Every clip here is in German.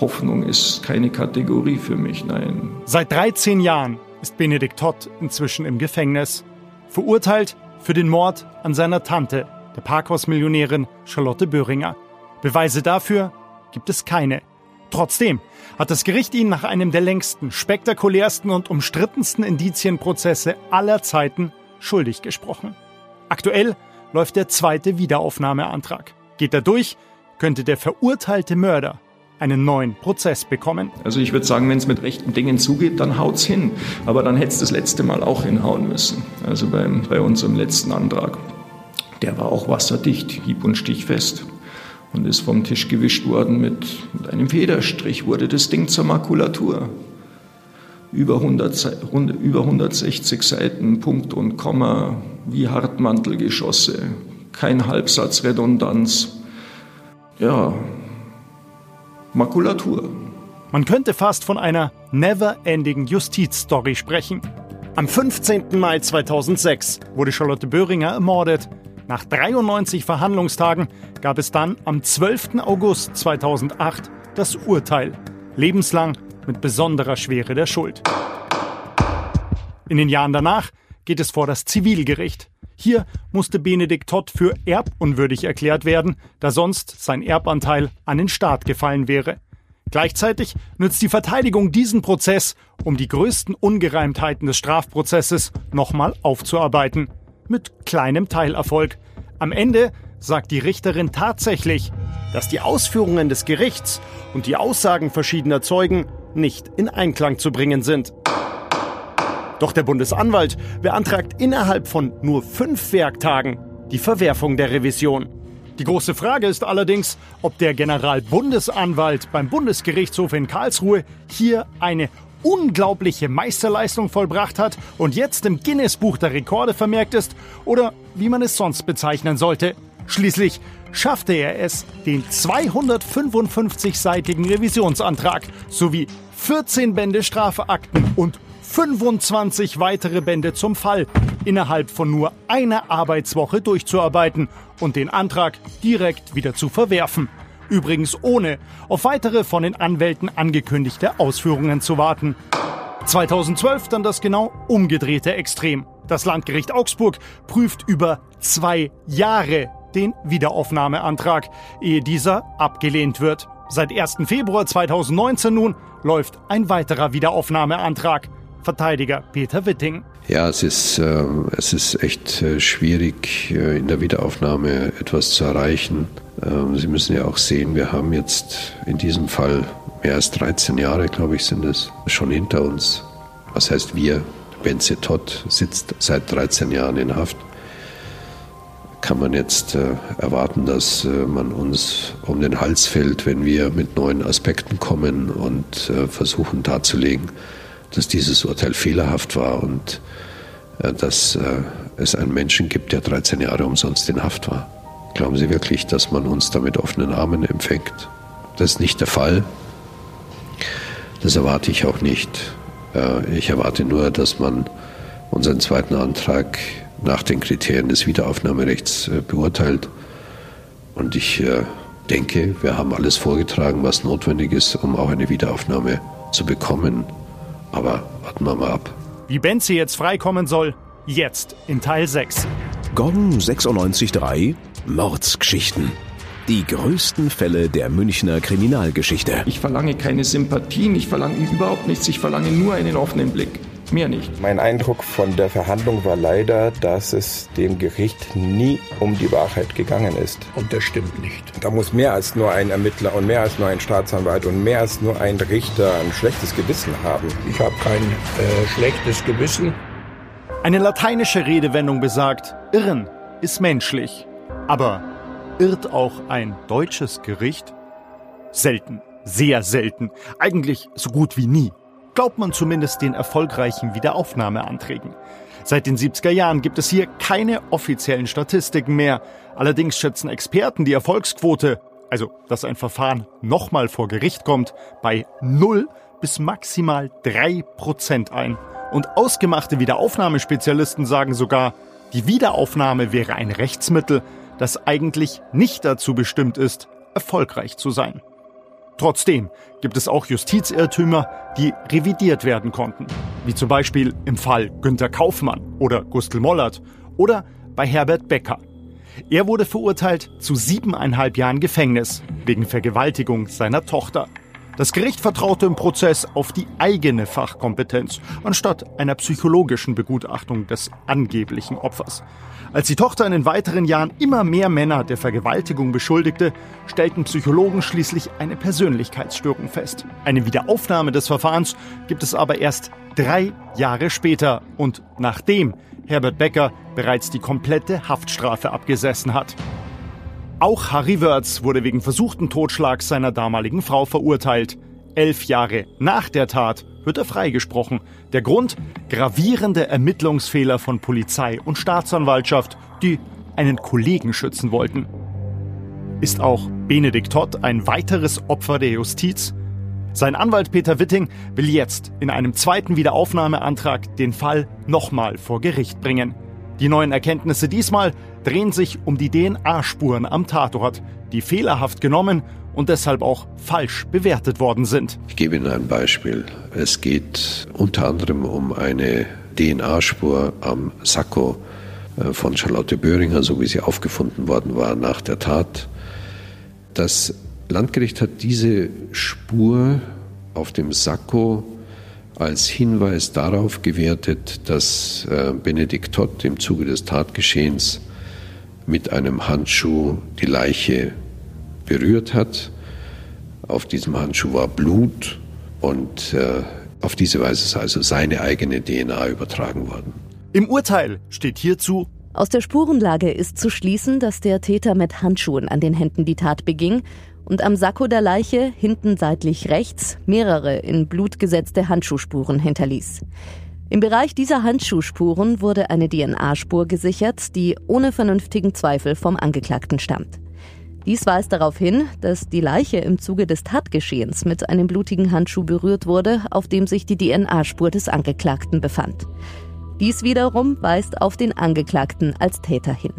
Hoffnung ist keine Kategorie für mich, nein. Seit 13 Jahren ist Benedikt Todd inzwischen im Gefängnis. Verurteilt für den Mord an seiner Tante, der Parkhausmillionärin Charlotte Böhringer. Beweise dafür gibt es keine. Trotzdem hat das Gericht ihn nach einem der längsten, spektakulärsten und umstrittensten Indizienprozesse aller Zeiten schuldig gesprochen. Aktuell läuft der zweite Wiederaufnahmeantrag. Geht er durch, könnte der verurteilte Mörder einen neuen Prozess bekommen. Also ich würde sagen, wenn es mit rechten Dingen zugeht, dann haut's hin. Aber dann hätte es das letzte Mal auch hinhauen müssen. Also beim, bei unserem letzten Antrag. Der war auch wasserdicht, hieb- und stichfest und ist vom Tisch gewischt worden mit, mit einem Federstrich, wurde das Ding zur Makulatur. Über, 100, über 160 Seiten, Punkt und Komma, wie Hartmantelgeschosse, kein Halbsatzredundanz. Ja, Makulatur. Man könnte fast von einer never-ending Justizstory sprechen. Am 15. Mai 2006 wurde Charlotte Böhringer ermordet. Nach 93 Verhandlungstagen gab es dann am 12. August 2008 das Urteil. Lebenslang mit besonderer Schwere der Schuld. In den Jahren danach geht es vor das Zivilgericht. Hier musste Benedikt Todd für erbunwürdig erklärt werden, da sonst sein Erbanteil an den Staat gefallen wäre. Gleichzeitig nützt die Verteidigung diesen Prozess, um die größten Ungereimtheiten des Strafprozesses nochmal aufzuarbeiten mit kleinem Teilerfolg. Am Ende sagt die Richterin tatsächlich, dass die Ausführungen des Gerichts und die Aussagen verschiedener Zeugen nicht in Einklang zu bringen sind. Doch der Bundesanwalt beantragt innerhalb von nur fünf Werktagen die Verwerfung der Revision. Die große Frage ist allerdings, ob der Generalbundesanwalt beim Bundesgerichtshof in Karlsruhe hier eine unglaubliche Meisterleistung vollbracht hat und jetzt im Guinness-Buch der Rekorde vermerkt ist oder wie man es sonst bezeichnen sollte. Schließlich schaffte er es, den 255-seitigen Revisionsantrag sowie 14 Bände Strafakten und 25 weitere Bände zum Fall innerhalb von nur einer Arbeitswoche durchzuarbeiten und den Antrag direkt wieder zu verwerfen. Übrigens ohne auf weitere von den Anwälten angekündigte Ausführungen zu warten. 2012 dann das genau umgedrehte Extrem. Das Landgericht Augsburg prüft über zwei Jahre den Wiederaufnahmeantrag, ehe dieser abgelehnt wird. Seit 1. Februar 2019 nun läuft ein weiterer Wiederaufnahmeantrag. Verteidiger Peter Witting. Ja, es ist, äh, es ist echt äh, schwierig, äh, in der Wiederaufnahme etwas zu erreichen. Ähm, Sie müssen ja auch sehen, wir haben jetzt in diesem Fall mehr als 13 Jahre, glaube ich, sind es schon hinter uns. Was heißt wir? Benze Todd sitzt seit 13 Jahren in Haft. Kann man jetzt äh, erwarten, dass äh, man uns um den Hals fällt, wenn wir mit neuen Aspekten kommen und äh, versuchen darzulegen, dass dieses Urteil fehlerhaft war und äh, dass äh, es einen Menschen gibt, der 13 Jahre umsonst in Haft war. Glauben Sie wirklich, dass man uns da mit offenen Armen empfängt? Das ist nicht der Fall. Das erwarte ich auch nicht. Äh, ich erwarte nur, dass man unseren zweiten Antrag nach den Kriterien des Wiederaufnahmerechts beurteilt. Und ich denke, wir haben alles vorgetragen, was notwendig ist, um auch eine Wiederaufnahme zu bekommen. Aber warten wir mal ab. Wie Benzi jetzt freikommen soll, jetzt in Teil 6. Gong 96.3 Mordsgeschichten. Die größten Fälle der Münchner Kriminalgeschichte. Ich verlange keine Sympathien, ich verlange überhaupt nichts, ich verlange nur einen offenen Blick. Mehr nicht. Mein Eindruck von der Verhandlung war leider, dass es dem Gericht nie um die Wahrheit gegangen ist. Und das stimmt nicht. Da muss mehr als nur ein Ermittler und mehr als nur ein Staatsanwalt und mehr als nur ein Richter ein schlechtes Gewissen haben. Ich habe kein äh, schlechtes Gewissen. Eine lateinische Redewendung besagt, Irren ist menschlich. Aber irrt auch ein deutsches Gericht? Selten, sehr selten, eigentlich so gut wie nie glaubt man zumindest den erfolgreichen Wiederaufnahmeanträgen. Seit den 70er Jahren gibt es hier keine offiziellen Statistiken mehr. Allerdings schätzen Experten die Erfolgsquote, also dass ein Verfahren nochmal vor Gericht kommt, bei 0 bis maximal 3 Prozent ein. Und ausgemachte Wiederaufnahmespezialisten sagen sogar, die Wiederaufnahme wäre ein Rechtsmittel, das eigentlich nicht dazu bestimmt ist, erfolgreich zu sein. Trotzdem gibt es auch Justizirrtümer, die revidiert werden konnten. Wie zum Beispiel im Fall Günter Kaufmann oder Gustl Mollert oder bei Herbert Becker. Er wurde verurteilt zu siebeneinhalb Jahren Gefängnis wegen Vergewaltigung seiner Tochter. Das Gericht vertraute im Prozess auf die eigene Fachkompetenz anstatt einer psychologischen Begutachtung des angeblichen Opfers. Als die Tochter in den weiteren Jahren immer mehr Männer der Vergewaltigung beschuldigte, stellten Psychologen schließlich eine Persönlichkeitsstörung fest. Eine Wiederaufnahme des Verfahrens gibt es aber erst drei Jahre später und nachdem Herbert Becker bereits die komplette Haftstrafe abgesessen hat. Auch Harry Wörz wurde wegen versuchten Totschlags seiner damaligen Frau verurteilt. Elf Jahre nach der Tat wird er freigesprochen. Der Grund? Gravierende Ermittlungsfehler von Polizei und Staatsanwaltschaft, die einen Kollegen schützen wollten. Ist auch Benedikt Todd ein weiteres Opfer der Justiz? Sein Anwalt Peter Witting will jetzt in einem zweiten Wiederaufnahmeantrag den Fall nochmal vor Gericht bringen. Die neuen Erkenntnisse diesmal drehen sich um die DNA-Spuren am Tatort, die fehlerhaft genommen und deshalb auch falsch bewertet worden sind. Ich gebe Ihnen ein Beispiel. Es geht unter anderem um eine DNA-Spur am Sakko äh, von Charlotte Böhringer, so wie sie aufgefunden worden war nach der Tat. Das Landgericht hat diese Spur auf dem Sakko als Hinweis darauf gewertet, dass äh, Benedikt Todd im Zuge des Tatgeschehens mit einem Handschuh die Leiche berührt hat. Auf diesem Handschuh war Blut und äh, auf diese Weise ist also seine eigene DNA übertragen worden. Im Urteil steht hierzu, aus der Spurenlage ist zu schließen, dass der Täter mit Handschuhen an den Händen die Tat beging und am Sakko der Leiche hinten seitlich rechts mehrere in Blut gesetzte Handschuhspuren hinterließ. Im Bereich dieser Handschuhspuren wurde eine DNA-Spur gesichert, die ohne vernünftigen Zweifel vom Angeklagten stammt. Dies weist darauf hin, dass die Leiche im Zuge des Tatgeschehens mit einem blutigen Handschuh berührt wurde, auf dem sich die DNA-Spur des Angeklagten befand. Dies wiederum weist auf den Angeklagten als Täter hin.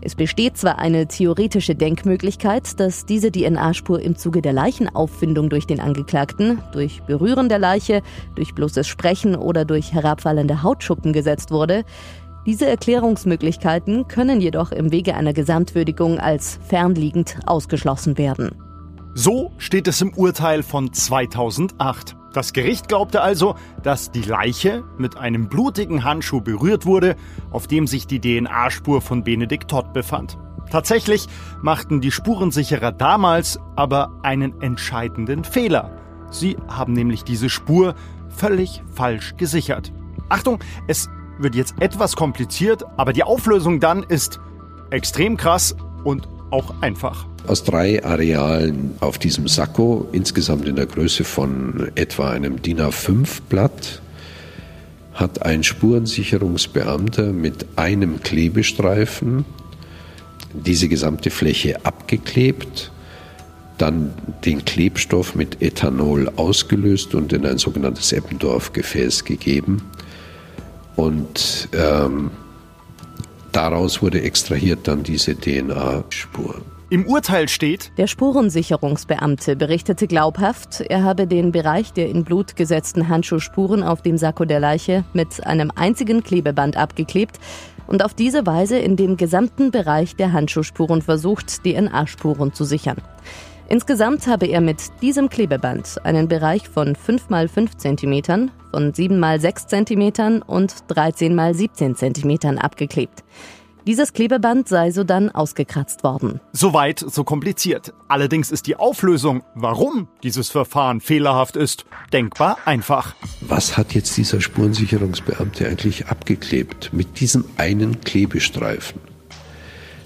Es besteht zwar eine theoretische Denkmöglichkeit, dass diese DNA-Spur im Zuge der Leichenauffindung durch den Angeklagten, durch Berühren der Leiche, durch bloßes Sprechen oder durch herabfallende Hautschuppen gesetzt wurde. Diese Erklärungsmöglichkeiten können jedoch im Wege einer Gesamtwürdigung als fernliegend ausgeschlossen werden. So steht es im Urteil von 2008. Das Gericht glaubte also, dass die Leiche mit einem blutigen Handschuh berührt wurde, auf dem sich die DNA-Spur von Benedikt Todd befand. Tatsächlich machten die Spurensicherer damals aber einen entscheidenden Fehler. Sie haben nämlich diese Spur völlig falsch gesichert. Achtung, es wird jetzt etwas kompliziert, aber die Auflösung dann ist extrem krass und auch einfach. Aus drei Arealen auf diesem Sakko, insgesamt in der Größe von etwa einem DIN A5-Blatt, hat ein Spurensicherungsbeamter mit einem Klebestreifen diese gesamte Fläche abgeklebt, dann den Klebstoff mit Ethanol ausgelöst und in ein sogenanntes Eppendorf-Gefäß gegeben. Und ähm, Daraus wurde extrahiert dann diese DNA-Spur. Im Urteil steht, der Spurensicherungsbeamte berichtete glaubhaft, er habe den Bereich der in Blut gesetzten Handschuhspuren auf dem Sakko der Leiche mit einem einzigen Klebeband abgeklebt und auf diese Weise in dem gesamten Bereich der Handschuhspuren versucht, DNA-Spuren zu sichern. Insgesamt habe er mit diesem Klebeband einen Bereich von 5 x 5 cm, von 7 x 6 cm und 13 x 17 cm abgeklebt. Dieses Klebeband sei sodann ausgekratzt worden. Soweit, so kompliziert. Allerdings ist die Auflösung, warum dieses Verfahren fehlerhaft ist, denkbar einfach. Was hat jetzt dieser Spurensicherungsbeamte eigentlich abgeklebt mit diesem einen Klebestreifen?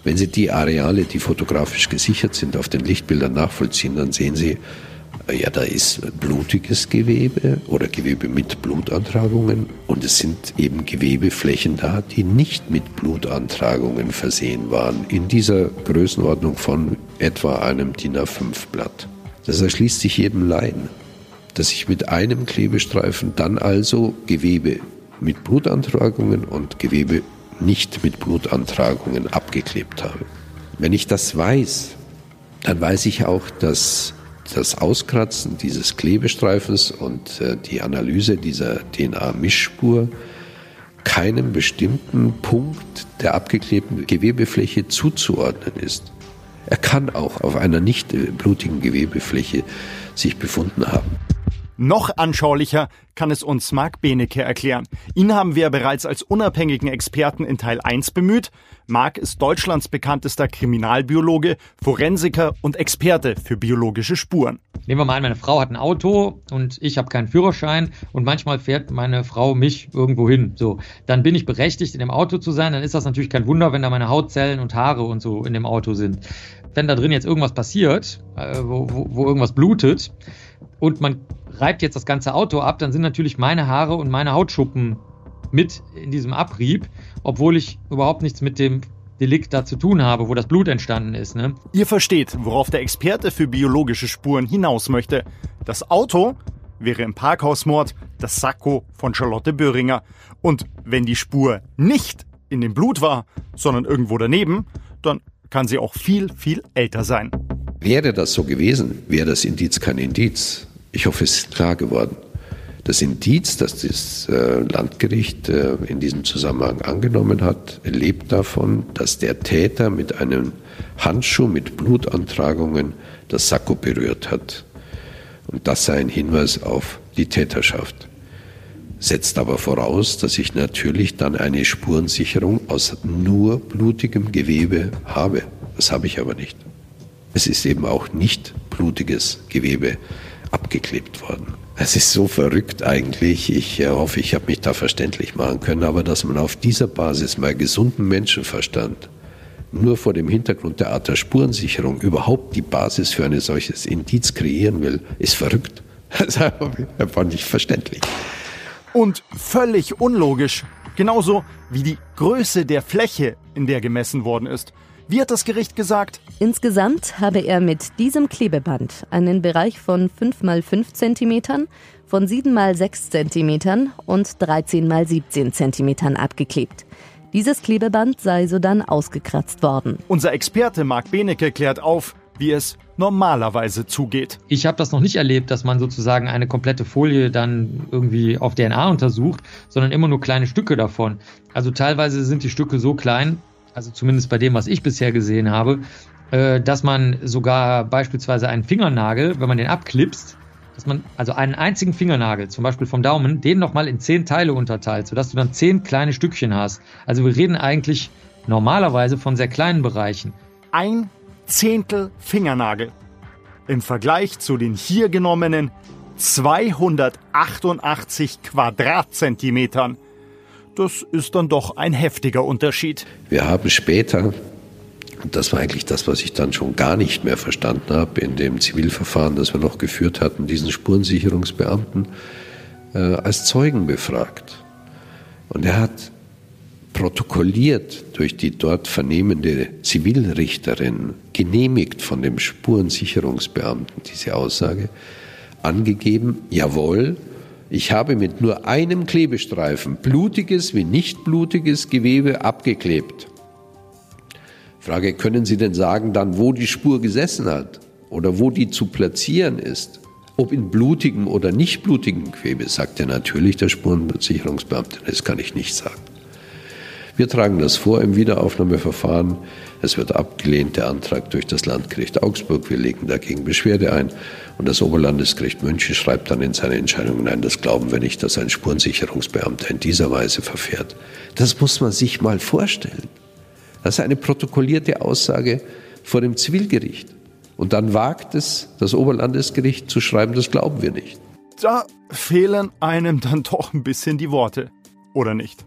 Wenn Sie die Areale, die fotografisch gesichert sind, auf den Lichtbildern nachvollziehen, dann sehen Sie, äh, ja, da ist blutiges Gewebe oder Gewebe mit Blutantragungen und es sind eben Gewebeflächen da, die nicht mit Blutantragungen versehen waren, in dieser Größenordnung von etwa einem DIN A5-Blatt. Das erschließt sich jedem Laien, dass ich mit einem Klebestreifen dann also Gewebe mit Blutantragungen und Gewebe nicht mit Blutantragungen abgeklebt habe. Wenn ich das weiß, dann weiß ich auch, dass das Auskratzen dieses Klebestreifens und äh, die Analyse dieser DNA-Mischspur keinem bestimmten Punkt der abgeklebten Gewebefläche zuzuordnen ist. Er kann auch auf einer nicht blutigen Gewebefläche sich befunden haben. Noch anschaulicher kann es uns Marc Benecke erklären. Ihn haben wir bereits als unabhängigen Experten in Teil 1 bemüht. Marc ist Deutschlands bekanntester Kriminalbiologe, Forensiker und Experte für biologische Spuren. Nehmen wir mal an, meine Frau hat ein Auto und ich habe keinen Führerschein und manchmal fährt meine Frau mich irgendwo hin. So, dann bin ich berechtigt, in dem Auto zu sein. Dann ist das natürlich kein Wunder, wenn da meine Hautzellen und Haare und so in dem Auto sind. Wenn da drin jetzt irgendwas passiert, äh, wo, wo, wo irgendwas blutet und man reibt jetzt das ganze Auto ab, dann sind natürlich meine Haare und meine Hautschuppen mit in diesem Abrieb, obwohl ich überhaupt nichts mit dem Delikt da zu tun habe, wo das Blut entstanden ist. Ne? Ihr versteht, worauf der Experte für biologische Spuren hinaus möchte. Das Auto wäre im Parkhausmord das Sakko von Charlotte Böhringer. Und wenn die Spur nicht in dem Blut war, sondern irgendwo daneben, dann kann sie auch viel, viel älter sein. Wäre das so gewesen, wäre das Indiz kein Indiz. Ich hoffe, es ist klar geworden. Das Indiz, das das äh, Landgericht äh, in diesem Zusammenhang angenommen hat, lebt davon, dass der Täter mit einem Handschuh mit Blutantragungen das Sakko berührt hat. Und das sei ein Hinweis auf die Täterschaft. Setzt aber voraus, dass ich natürlich dann eine Spurensicherung aus nur blutigem Gewebe habe. Das habe ich aber nicht. Es ist eben auch nicht blutiges Gewebe abgeklebt worden. Es ist so verrückt eigentlich. Ich äh, hoffe, ich habe mich da verständlich machen können, aber dass man auf dieser Basis mal gesunden Menschenverstand nur vor dem Hintergrund der Art der Spurensicherung überhaupt die Basis für ein solches Indiz kreieren will, ist verrückt. Das war nicht verständlich. Und völlig unlogisch. Genauso wie die Größe der Fläche, in der gemessen worden ist. Wie hat das Gericht gesagt? Insgesamt habe er mit diesem Klebeband einen Bereich von 5 mal 5 cm, von 7 mal 6 cm und 13 mal 17 cm abgeklebt. Dieses Klebeband sei sodann ausgekratzt worden. Unser Experte Marc Benecke klärt auf, wie es normalerweise zugeht. Ich habe das noch nicht erlebt, dass man sozusagen eine komplette Folie dann irgendwie auf DNA untersucht, sondern immer nur kleine Stücke davon. Also teilweise sind die Stücke so klein, also zumindest bei dem, was ich bisher gesehen habe, äh, dass man sogar beispielsweise einen Fingernagel, wenn man den abklipst, dass man also einen einzigen Fingernagel, zum Beispiel vom Daumen, den nochmal in zehn Teile unterteilt, sodass du dann zehn kleine Stückchen hast. Also wir reden eigentlich normalerweise von sehr kleinen Bereichen. Ein Zehntel Fingernagel. Im Vergleich zu den hier genommenen 288 Quadratzentimetern das ist dann doch ein heftiger Unterschied. Wir haben später, und das war eigentlich das, was ich dann schon gar nicht mehr verstanden habe, in dem Zivilverfahren, das wir noch geführt hatten, diesen Spurensicherungsbeamten äh, als Zeugen befragt. Und er hat protokolliert durch die dort vernehmende Zivilrichterin, genehmigt von dem Spurensicherungsbeamten diese Aussage, angegeben, jawohl, ich habe mit nur einem Klebestreifen blutiges wie nicht blutiges Gewebe abgeklebt. Frage, können Sie denn sagen dann, wo die Spur gesessen hat oder wo die zu platzieren ist? Ob in blutigem oder nicht blutigem Gewebe, sagt er natürlich der Spurensicherungsbeamte. Das kann ich nicht sagen. Wir tragen das vor im Wiederaufnahmeverfahren. Es wird abgelehnt, der Antrag durch das Landgericht Augsburg. Wir legen dagegen Beschwerde ein. Und das Oberlandesgericht München schreibt dann in seine Entscheidung, nein, das glauben wir nicht, dass ein Spurensicherungsbeamter in dieser Weise verfährt. Das muss man sich mal vorstellen. Das ist eine protokollierte Aussage vor dem Zivilgericht. Und dann wagt es das Oberlandesgericht zu schreiben, das glauben wir nicht. Da fehlen einem dann doch ein bisschen die Worte. Oder nicht?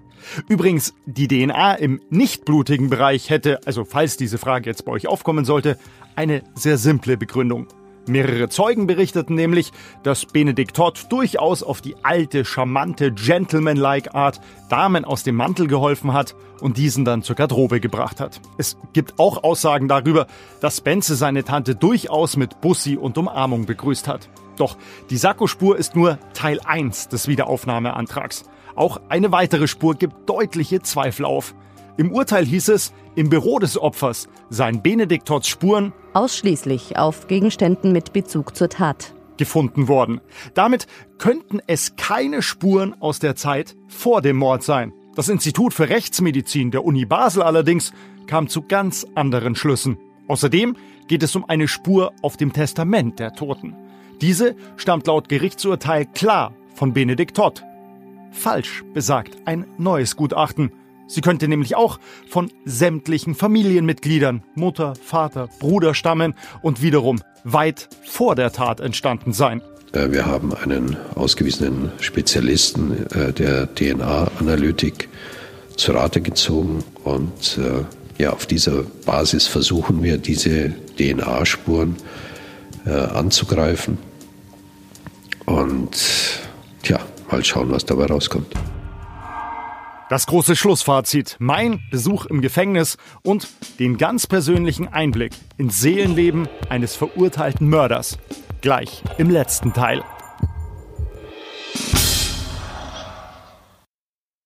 Übrigens, die DNA im nicht blutigen Bereich hätte, also falls diese Frage jetzt bei euch aufkommen sollte, eine sehr simple Begründung. Mehrere Zeugen berichteten nämlich, dass Benedikt Todd durchaus auf die alte, charmante, gentlemanlike Art Damen aus dem Mantel geholfen hat und diesen dann zur Garderobe gebracht hat. Es gibt auch Aussagen darüber, dass Spencer seine Tante durchaus mit Bussi und Umarmung begrüßt hat. Doch die Sakkospur ist nur Teil 1 des Wiederaufnahmeantrags. Auch eine weitere Spur gibt deutliche Zweifel auf. Im Urteil hieß es, im Büro des Opfers seien Benediktorts Spuren ausschließlich auf Gegenständen mit Bezug zur Tat gefunden worden. Damit könnten es keine Spuren aus der Zeit vor dem Mord sein. Das Institut für Rechtsmedizin der Uni Basel allerdings kam zu ganz anderen Schlüssen. Außerdem geht es um eine Spur auf dem Testament der Toten. Diese stammt laut Gerichtsurteil klar von Benedikt Todd. Falsch besagt ein neues Gutachten. Sie könnte nämlich auch von sämtlichen Familienmitgliedern, Mutter, Vater, Bruder stammen und wiederum weit vor der Tat entstanden sein. Äh, wir haben einen ausgewiesenen Spezialisten äh, der DNA-Analytik zu Rate gezogen und äh, ja, auf dieser Basis versuchen wir, diese DNA-Spuren anzugreifen und mal schauen, was dabei rauskommt. Das große Schlussfazit, mein Besuch im Gefängnis und den ganz persönlichen Einblick ins Seelenleben eines verurteilten Mörders. Gleich im letzten Teil.